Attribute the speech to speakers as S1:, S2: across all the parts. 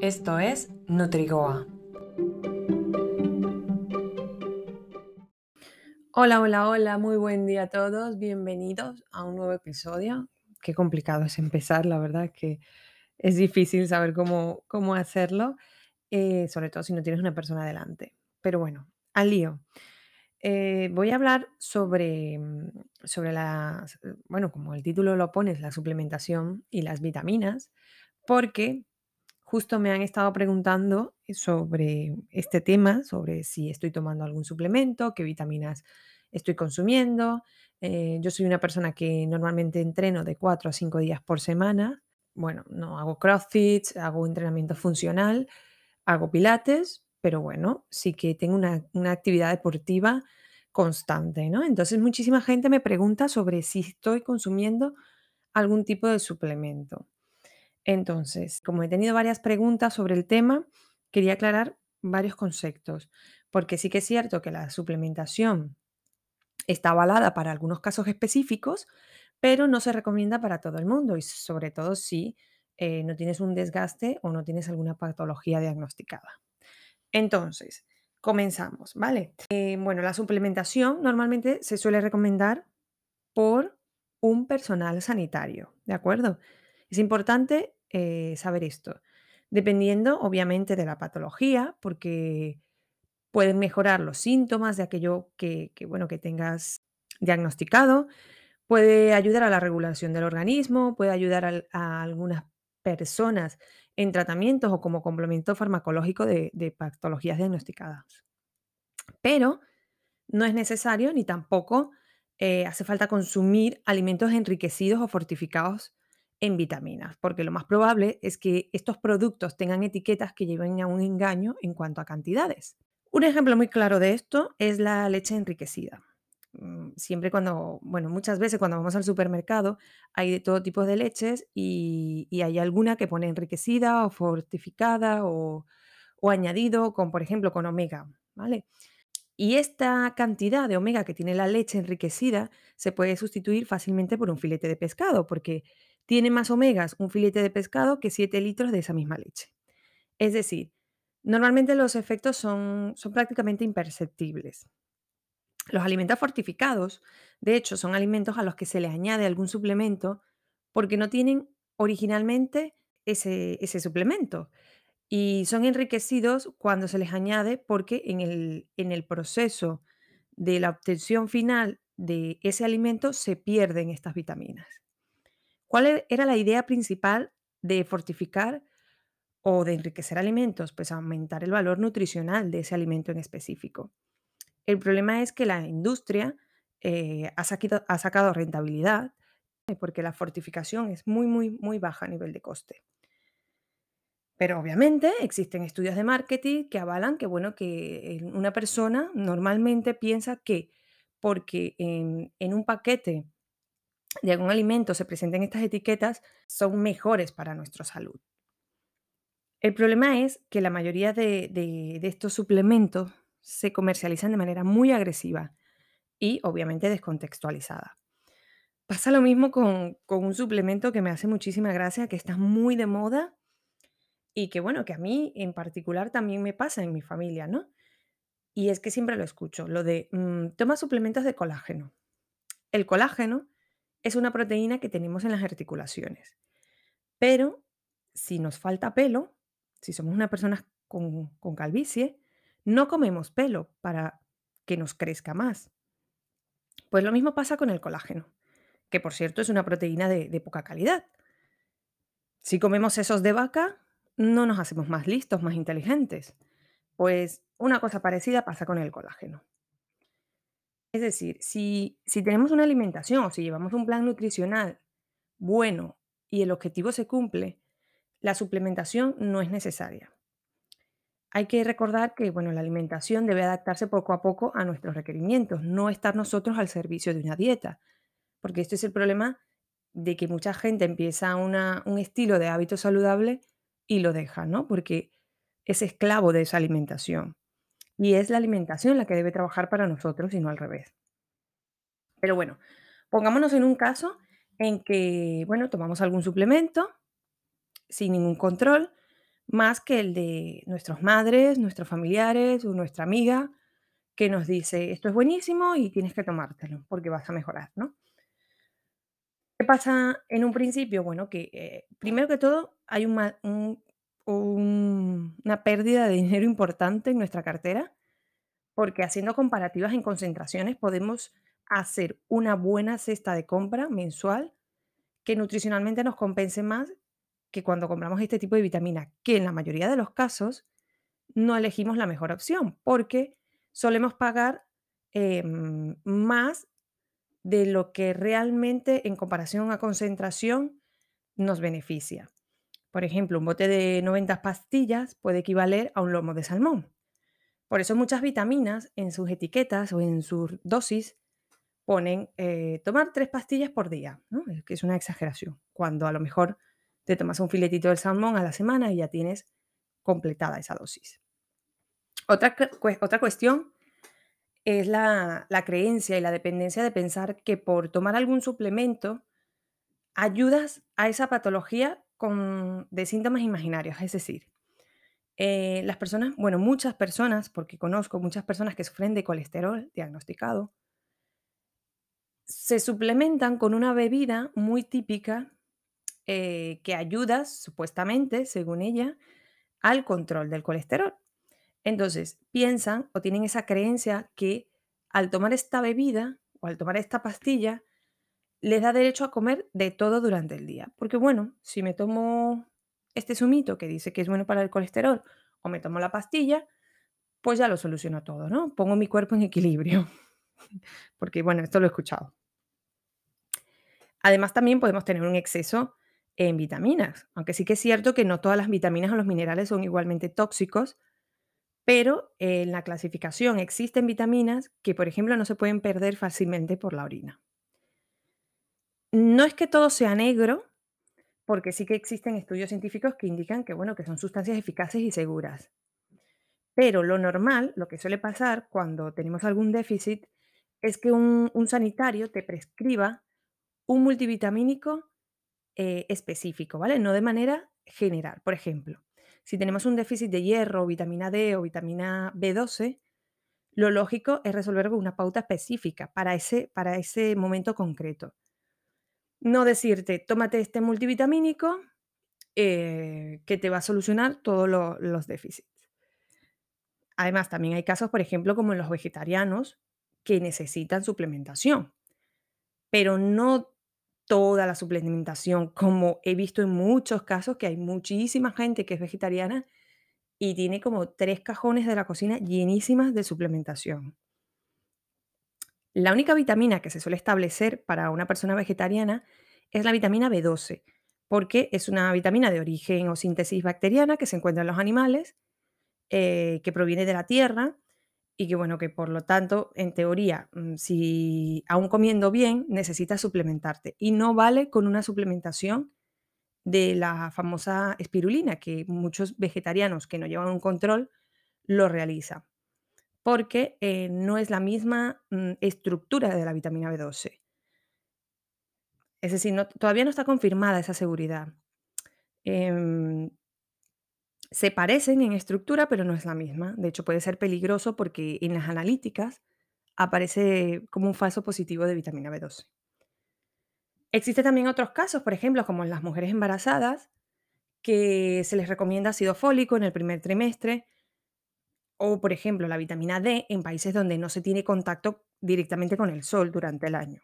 S1: Esto es Nutrigoa. Hola, hola, hola, muy buen día a todos, bienvenidos a un nuevo episodio. Qué complicado es empezar, la verdad que es difícil saber cómo, cómo hacerlo, eh, sobre todo si no tienes una persona delante. Pero bueno, al lío. Eh, voy a hablar sobre, sobre la, bueno, como el título lo pones, la suplementación y las vitaminas, porque justo me han estado preguntando sobre este tema, sobre si estoy tomando algún suplemento, qué vitaminas estoy consumiendo. Eh, yo soy una persona que normalmente entreno de 4 a 5 días por semana. Bueno, no hago CrossFit, hago entrenamiento funcional, hago pilates, pero bueno, sí que tengo una, una actividad deportiva constante, ¿no? Entonces muchísima gente me pregunta sobre si estoy consumiendo algún tipo de suplemento. Entonces, como he tenido varias preguntas sobre el tema, quería aclarar varios conceptos, porque sí que es cierto que la suplementación está avalada para algunos casos específicos, pero no se recomienda para todo el mundo y sobre todo si eh, no tienes un desgaste o no tienes alguna patología diagnosticada. Entonces, comenzamos, ¿vale? Eh, bueno, la suplementación normalmente se suele recomendar por un personal sanitario, ¿de acuerdo? Es importante eh, saber esto, dependiendo obviamente de la patología, porque pueden mejorar los síntomas de aquello que, bueno, que tengas diagnosticado, puede ayudar a la regulación del organismo, puede ayudar a, algunas personas en tratamientos o como complemento farmacológico de, de patologías diagnosticadas. Pero no es necesario ni tampoco eh, hace falta consumir alimentos enriquecidos o fortificados en vitaminas, porque lo más probable es que estos productos tengan etiquetas que lleven a un engaño en cuanto a cantidades. Un ejemplo muy claro de esto es la leche enriquecida. Mm, siempre cuando, bueno, muchas veces cuando vamos al supermercado hay de todo tipo de leches y, hay alguna que pone enriquecida o fortificada o, o añadido con, por ejemplo, con omega, ¿vale? Y esta cantidad de omega que tiene la leche enriquecida se puede sustituir fácilmente por un filete de pescado, porque tiene más omegas un filete de pescado que 7 litros de esa misma leche. Es decir, normalmente los efectos son, son prácticamente imperceptibles. Los alimentos fortificados, de hecho, son alimentos a los que se le añade algún suplemento porque no tienen originalmente ese, ese suplemento. Y son enriquecidos cuando se les añade porque en el, en el proceso de la obtención final de ese alimento se pierden estas vitaminas. ¿Cuál e- era la idea principal de fortificar o de enriquecer alimentos? Pues aumentar el valor nutricional de ese alimento en específico. El problema es que la industria eh, ha, sacado rentabilidad eh, porque la fortificación es muy, muy, muy baja a nivel de coste. Pero obviamente existen estudios de marketing que avalan que, bueno, que una persona normalmente piensa que porque en un paquete de algún alimento se presenten estas etiquetas, son mejores para nuestra salud. El problema es que la mayoría de, de- estos suplementos se comercializan de manera muy agresiva y obviamente descontextualizada. Pasa lo mismo con, con un suplemento que me hace muchísima gracia, que está muy de moda y que bueno, que a mí en particular también me pasa en mi familia, ¿no? Y es que siempre lo escucho, lo de mm, toma suplementos de colágeno. El colágeno es una proteína que tenemos en las articulaciones, pero si nos falta pelo, si somos una persona con, con calvicie, no comemos pelo para que nos crezca más. Pues lo mismo pasa con el colágeno, que por cierto es una proteína de, de poca calidad. Si comemos sesos de vaca, no nos hacemos más listos, más inteligentes. Pues una cosa parecida pasa con el colágeno. Es decir, si, si tenemos una alimentación o si llevamos un plan nutricional bueno y el objetivo se cumple, la suplementación no es necesaria. Hay que recordar que bueno, la alimentación debe adaptarse poco a poco a nuestros requerimientos, no estar nosotros al servicio de una dieta, porque este es el problema de que mucha gente empieza una- un estilo de hábito saludable y lo deja, ¿no? Porque es esclavo de esa alimentación. Y es la alimentación la que debe trabajar para nosotros y no al revés. Pero bueno, pongámonos en un caso en que, bueno, tomamos algún suplemento sin ningún control, más que el de nuestras madres, nuestros familiares o nuestra amiga que nos dice, esto es buenísimo y tienes que tomártelo porque vas a mejorar, ¿no? ¿Qué pasa en un principio? Bueno, que eh, primero que todo hay un un- una pérdida de dinero importante en nuestra cartera porque haciendo comparativas en concentraciones podemos hacer una buena cesta de compra mensual que nutricionalmente nos compense más que cuando compramos este tipo de vitamina, que en la mayoría de los casos no elegimos la mejor opción, porque solemos pagar em, más de lo que realmente en comparación a concentración nos beneficia. Por ejemplo, un bote de 90 pastillas puede equivaler a un lomo de salmón. Por eso muchas vitaminas en sus etiquetas o en sus dosis ponen eh, tomar tres pastillas por día, ¿no? Que es una exageración, cuando a lo mejor te tomas un filetito de salmón a la semana y ya tienes completada esa dosis. Otra, otra cuestión es la, la creencia y la dependencia de pensar que por tomar algún suplemento ayudas a esa patología de síntomas imaginarios. Es decir, eh, las personas, bueno, muchas personas, porque conozco muchas personas que sufren de colesterol diagnosticado, se suplementan con una bebida muy típica eh, que ayuda, supuestamente, según ella, al control del colesterol. Entonces, piensan o tienen esa creencia que al tomar esta bebida o al tomar esta pastilla, les da derecho a comer de todo durante el día. Porque bueno, si me tomo este zumito que dice que es bueno para el colesterol o me tomo la pastilla, pues ya lo soluciono todo, ¿no? Pongo mi cuerpo en equilibrio. Porque bueno, esto lo he escuchado. Además, también podemos tener un exceso en vitaminas, aunque sí que es cierto que no todas las vitaminas o los minerales son igualmente tóxicos, pero en la clasificación existen vitaminas que, por ejemplo, no se pueden perder fácilmente por la orina. No es que todo sea negro, porque sí que existen estudios científicos que indican que, bueno, que son sustancias eficaces y seguras. Pero lo normal, lo que suele pasar cuando tenemos algún déficit, es que un, sanitario te prescriba un multivitamínico eh, específico, ¿vale? No de manera general. Por ejemplo, si tenemos un déficit de hierro, vitamina D o vitamina B12, lo lógico es resolver con una pauta específica para ese, para ese momento concreto. No decirte, tómate este multivitamínico eh, que te va a solucionar todos lo- los déficits. Además, también hay casos, por ejemplo, como en los vegetarianos, que necesitan suplementación, pero no toda la suplementación, como he visto en muchos casos que hay muchísima gente que es vegetariana y tiene como tres cajones de la cocina llenísimas de suplementación. La única vitamina que se suele establecer para una persona vegetariana es la vitamina B12, porque es una vitamina de origen o síntesis bacteriana que se encuentra en los animales, eh, que proviene de la tierra y que, bueno, que por lo tanto, en teoría, mm, si aún comiendo bien, necesitas suplementarte. Y no vale con una suplementación de la famosa espirulina, que muchos vegetarianos que no llevan un control lo realizan, porque eh, no es la misma mm, estructura de la vitamina B12. Es decir, no- todavía no está confirmada esa seguridad. Em, se parecen en estructura, pero no es la misma. De hecho, puede ser peligroso porque en las analíticas aparece como un falso positivo de vitamina B12. Existen también otros casos, por ejemplo, como en las mujeres embarazadas, que se les recomienda ácido fólico en el primer trimestre, o por ejemplo la vitamina D en países donde no se tiene contacto directamente con el sol durante el año.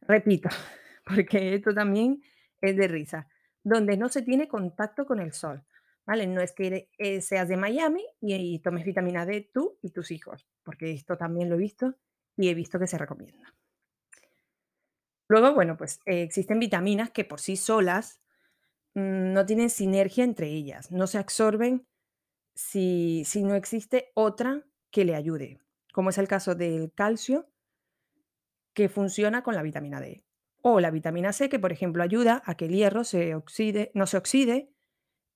S1: Repito, porque esto también es de risa, donde no se tiene contacto con el sol, ¿vale? No es que eh, seas de Miami y, tomes vitamina D tú y tus hijos, porque esto también lo he visto y he visto que se recomienda. Luego, bueno, pues eh, existen vitaminas que por sí solas mm, no tienen sinergia entre ellas, no se absorben si, si no existe otra que le ayude, como es el caso del calcio, que funciona con la vitamina D. O la vitamina C, que por ejemplo ayuda a que el hierro no se oxide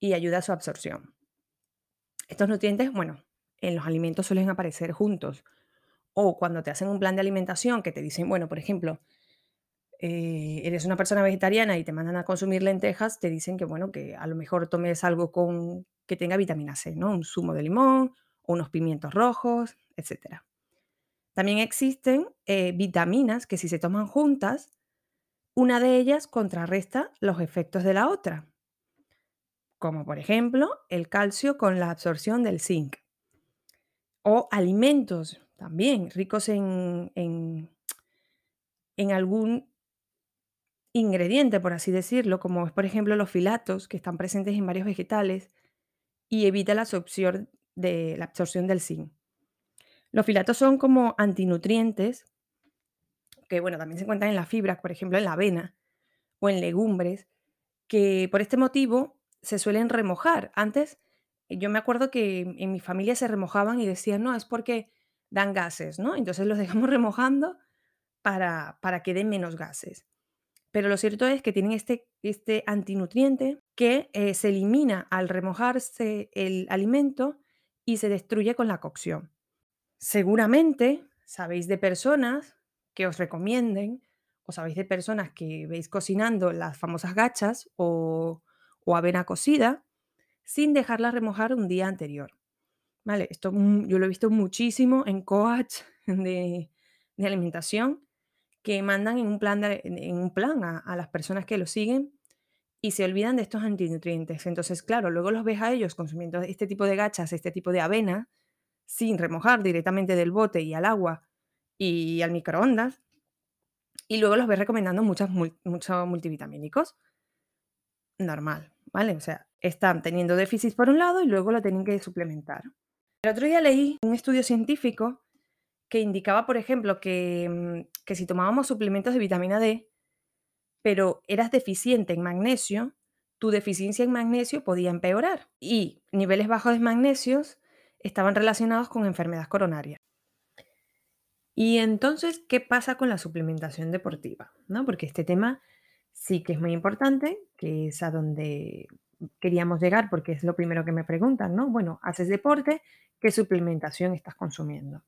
S1: y ayuda a su absorción. Estos nutrientes, bueno, en los alimentos suelen aparecer juntos. O cuando te hacen un plan de alimentación que te dicen, bueno, por ejemplo, eh, eres una persona vegetariana y te mandan a consumir lentejas, te dicen que, bueno, que a lo mejor tomes algo con, que tenga vitamina C, ¿no? Un zumo de limón unos pimientos rojos, etc. También existen eh, vitaminas que si se toman juntas, una de ellas contrarresta los efectos de la otra, como por ejemplo el calcio con la absorción del zinc. O alimentos también ricos en, en, en algún ingrediente, por así decirlo, como es por ejemplo los filatos que están presentes en varios vegetales y evita la absorción, de, la absorción del zinc. Los filatos son como antinutrientes que bueno, también se encuentran en las fibras, por ejemplo en la avena o en legumbres, que por este motivo se suelen remojar. Antes yo me acuerdo que en mi familia se remojaban y decían, no, es porque dan gases, ¿no? Entonces los dejamos remojando para, para que den menos gases. Pero lo cierto es que tienen este, este antinutriente que eh, se elimina al remojarse el alimento y se destruye con la cocción. Seguramente sabéis de personas que os recomienden o sabéis de personas que veis cocinando las famosas gachas o, avena cocida sin dejarla remojar un día anterior. ¿Vale? Esto yo lo he visto muchísimo en coach de, de alimentación que mandan en un plan, a, las personas que lo siguen y se olvidan de estos antinutrientes. Entonces, claro, luego los ves a ellos consumiendo este tipo de gachas, este tipo de avena, sin remojar directamente del bote y al agua y al microondas. Y luego los ves recomendando muchos, multivitamínicos. Normal, ¿vale? O sea, están teniendo déficit por un lado y luego lo tienen que suplementar. El otro día leí un estudio científico que indicaba, por ejemplo, que, mm, que si tomábamos suplementos de vitamina D, pero eras deficiente en magnesio, tu deficiencia en magnesio podía empeorar y niveles bajos de magnesios estaban relacionados con enfermedad coronaria. Y entonces, ¿qué pasa con la suplementación deportiva? ¿No? Porque este tema sí que es muy importante, que es a donde queríamos llegar, porque es lo primero que me preguntan, ¿no? Bueno, haces deporte, ¿qué suplementación estás consumiendo?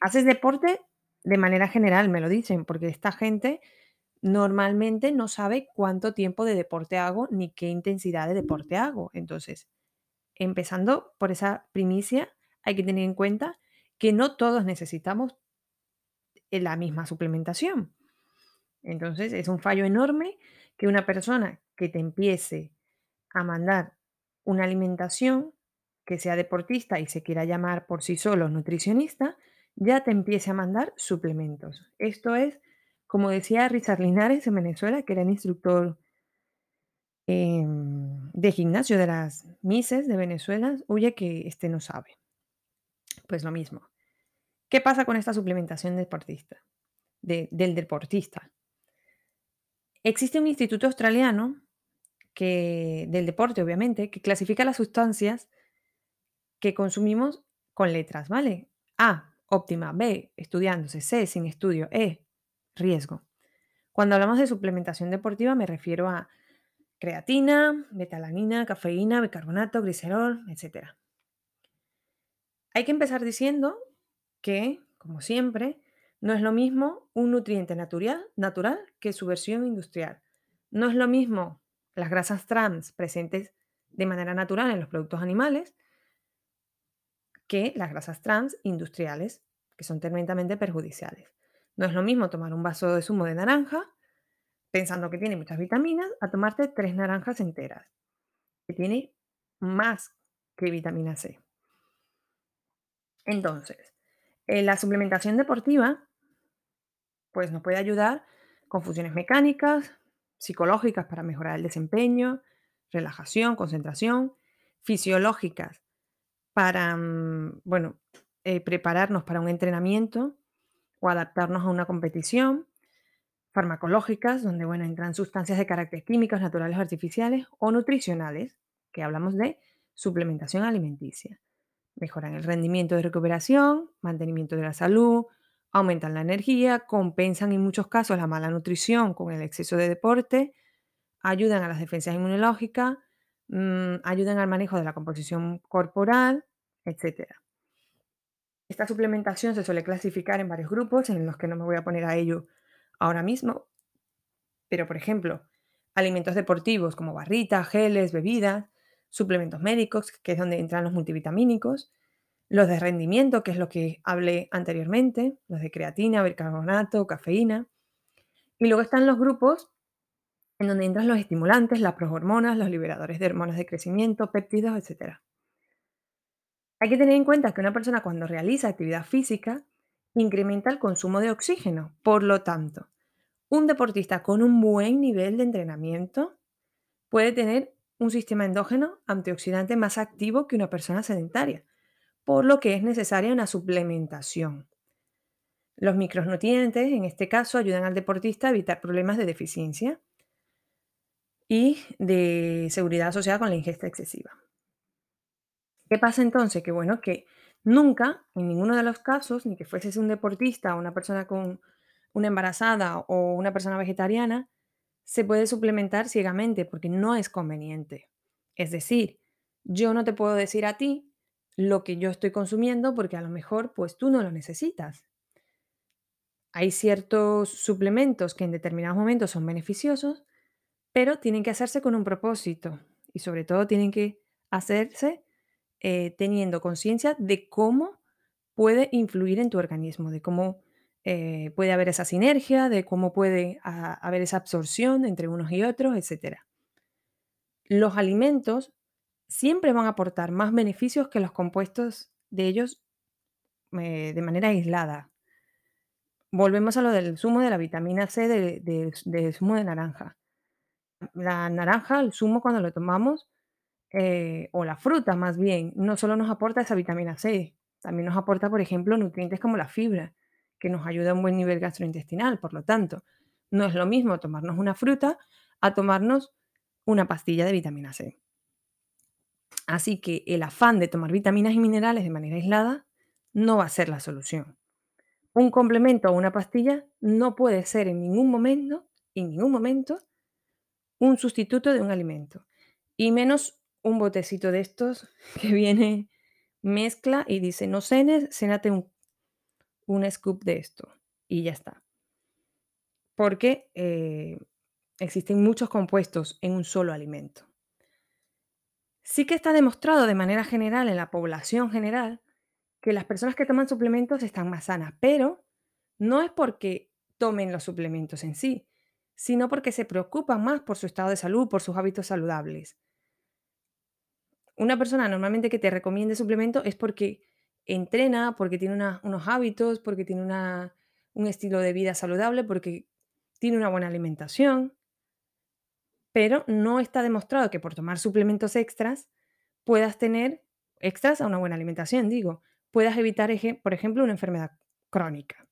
S1: haces deporte de manera general, me lo dicen, porque esta gente normalmente no sabe cuánto tiempo de deporte hago ni qué intensidad de deporte hago. Entonces, empezando por esa primicia, hay que tener en cuenta que no todos necesitamos la misma suplementación. Entonces es un fallo enorme que una persona que te empiece a mandar una alimentación que sea deportista y se quiera llamar por sí solo nutricionista, ya te empiece a mandar suplementos. Esto es, como decía Richard Linares en Venezuela, que era el instructor em, de gimnasio de las Mises de Venezuela, huye que este no sabe. Pues lo mismo. ¿Qué pasa con esta suplementación deportista, del deportista? Existe un instituto australiano que, del deporte, obviamente, que clasifica las sustancias que consumimos con letras, ¿vale? A, óptima, B, estudiándose, C, sin estudio, E, riesgo. Cuando hablamos de suplementación deportiva me refiero a creatina, betalanina, cafeína, bicarbonato, glicerol, etc. Hay que empezar diciendo que, como siempre, no es lo mismo un nutriente natural, natural que su versión industrial. No es lo mismo las grasas trans presentes de manera natural en los productos animales que las grasas trans industriales, que son tremendamente perjudiciales. No es lo mismo tomar un vaso de zumo de naranja pensando que tiene muchas vitaminas a tomarte tres naranjas enteras, que tiene más que vitamina C. Entonces, eh, la suplementación deportiva pues nos puede ayudar con funciones mecánicas, psicológicas para mejorar el desempeño, relajación, concentración, fisiológicas para, mm, bueno, eh, prepararnos para un entrenamiento o adaptarnos a una competición, farmacológicas, donde, bueno, entran sustancias de carácter químicos, naturales o artificiales, o nutricionales, que hablamos de suplementación alimenticia. Mejoran el rendimiento de recuperación, mantenimiento de la salud, aumentan la energía, compensan en muchos casos la mala nutrición con el exceso de deporte, ayudan a las defensas inmunológicas, mm, ayudan al manejo de la composición corporal, etc. Esta suplementación se suele clasificar en varios grupos en los que no me voy a poner a ello ahora mismo, pero por ejemplo, alimentos deportivos como barritas, geles, bebidas, suplementos médicos, que es donde entran los multivitamínicos, los de rendimiento, que es lo que hablé anteriormente, los de creatina, bicarbonato, cafeína. Y luego están los grupos en donde entran los estimulantes, las prohormonas, los liberadores de hormonas de crecimiento, péptidos, etc. Hay que tener en cuenta que una persona cuando realiza actividad física incrementa el consumo de oxígeno. Por lo tanto, un deportista con un buen nivel de entrenamiento puede tener un sistema endógeno antioxidante más activo que una persona sedentaria, por lo que es necesaria una suplementación. Los micronutrientes, en este caso, ayudan al deportista a evitar problemas de deficiencia y de seguridad asociada con la ingesta excesiva. ¿Qué pasa entonces? Que bueno, que nunca, en ninguno de los casos, ni que fueses un deportista una persona con una embarazada o una persona vegetariana, se puede suplementar ciegamente porque no es conveniente. Es decir, yo no te puedo decir a ti lo que yo estoy consumiendo porque a lo mejor pues tú no lo necesitas. Hay ciertos suplementos que en determinados momentos son beneficiosos, pero tienen que hacerse con un propósito y sobre todo tienen que hacerse eh, teniendo conciencia de cómo puede influir en tu organismo, de cómo eh, puede haber esa sinergia, de cómo puede haber esa absorción entre unos y otros, etc. Los alimentos siempre van a aportar más beneficios que los compuestos de ellos eh, de manera aislada. Volvemos a lo del zumo de la vitamina C del zumo de naranja. La naranja, el zumo cuando lo tomamos, eh, o la fruta más bien, no solo nos aporta esa vitamina C, también nos aporta, por ejemplo, nutrientes como la fibra, que nos ayuda a un buen nivel gastrointestinal. Por lo tanto, no es lo mismo tomarnos una fruta a tomarnos una pastilla de vitamina C. Así que el afán de tomar vitaminas y minerales de manera aislada no va a ser la solución. Un complemento o una pastilla no puede ser en ningún momento, en ningún momento, un sustituto de un alimento. Y menos un botecito de estos que viene, mezcla y dice, no cenes, cenate un, un scoop de esto. Y ya está. Porque eh, existen muchos compuestos en un solo alimento. Sí que está demostrado de manera general en la población general que las personas que toman suplementos están más sanas, pero no es porque tomen los suplementos en sí, sino porque se preocupan más por su estado de salud, por sus hábitos saludables. Una persona normalmente que te recomiende suplemento es porque entrena, porque tiene unos hábitos, porque tiene un estilo de vida saludable, porque tiene una buena alimentación pero no está demostrado que por tomar suplementos extras puedas tener extras a una buena alimentación, digo, puedas evitar, por ejemplo, una enfermedad crónica.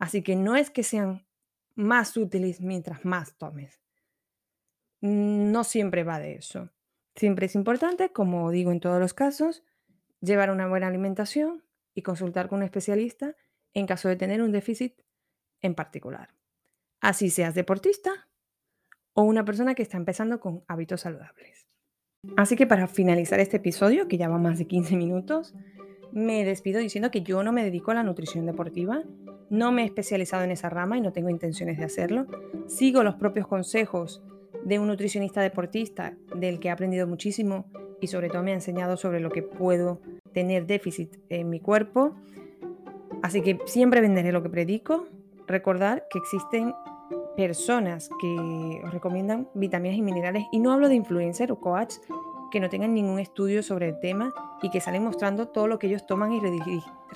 S1: Así que no es que sean más útiles mientras más tomes. No siempre va de eso. Siempre es importante, como digo en todos los casos, llevar una buena alimentación y consultar con un especialista en caso de tener un déficit en particular. Así seas deportista o una persona que está empezando con hábitos saludables. Así que para finalizar este episodio, que ya va más de 15 minutos, me despido diciendo que yo no me dedico a la nutrición deportiva, no me he especializado en esa rama y no tengo intenciones de hacerlo. Sigo los propios consejos de un nutricionista deportista del que he aprendido muchísimo y sobre todo me ha enseñado sobre lo que puedo tener déficit en mi cuerpo. Así que siempre venderé lo que predico. Recordar que existen personas que os recomiendan vitaminas y minerales, y no hablo de influencer o coach que no tengan ningún estudio sobre el tema y que salen mostrando todo lo que ellos toman y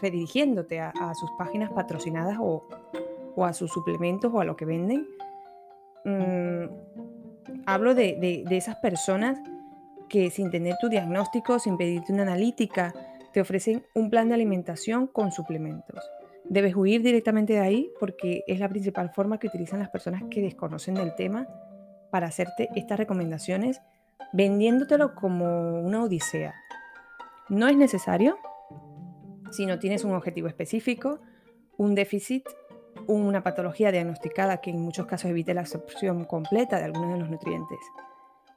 S1: redirigiéndote a, sus páginas patrocinadas o, a sus suplementos o a lo que venden. Mm, hablo de, de esas personas que sin tener tu diagnóstico, sin pedirte una analítica, te ofrecen un plan de alimentación con suplementos. Debes huir directamente de ahí porque es la principal forma que utilizan las personas que desconocen del tema para hacerte estas recomendaciones vendiéndotelo como una odisea. No es necesario si no tienes un objetivo específico, un déficit, una patología diagnosticada que en muchos casos evite la absorción completa de algunos de los nutrientes.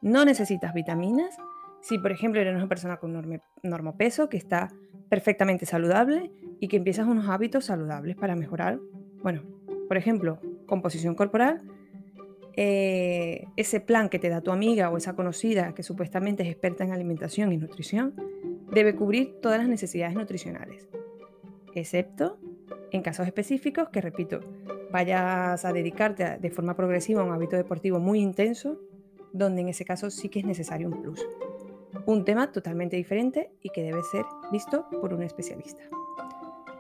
S1: No necesitas vitaminas si, por ejemplo, eres una persona con normopeso que está perfectamente saludable y que empiezas unos hábitos saludables para mejorar, bueno, por ejemplo, composición corporal eh, ese plan que te da tu amiga o esa conocida que supuestamente es experta en alimentación y nutrición debe cubrir todas las necesidades nutricionales, excepto en casos específicos que, repito, vayas a dedicarte de forma progresiva a un hábito deportivo muy intenso, donde en ese caso sí que es necesario un plus. Un tema totalmente diferente y que debe ser visto por un especialista.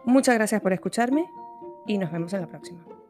S1: Muchas gracias por escucharme y nos vemos en la próxima.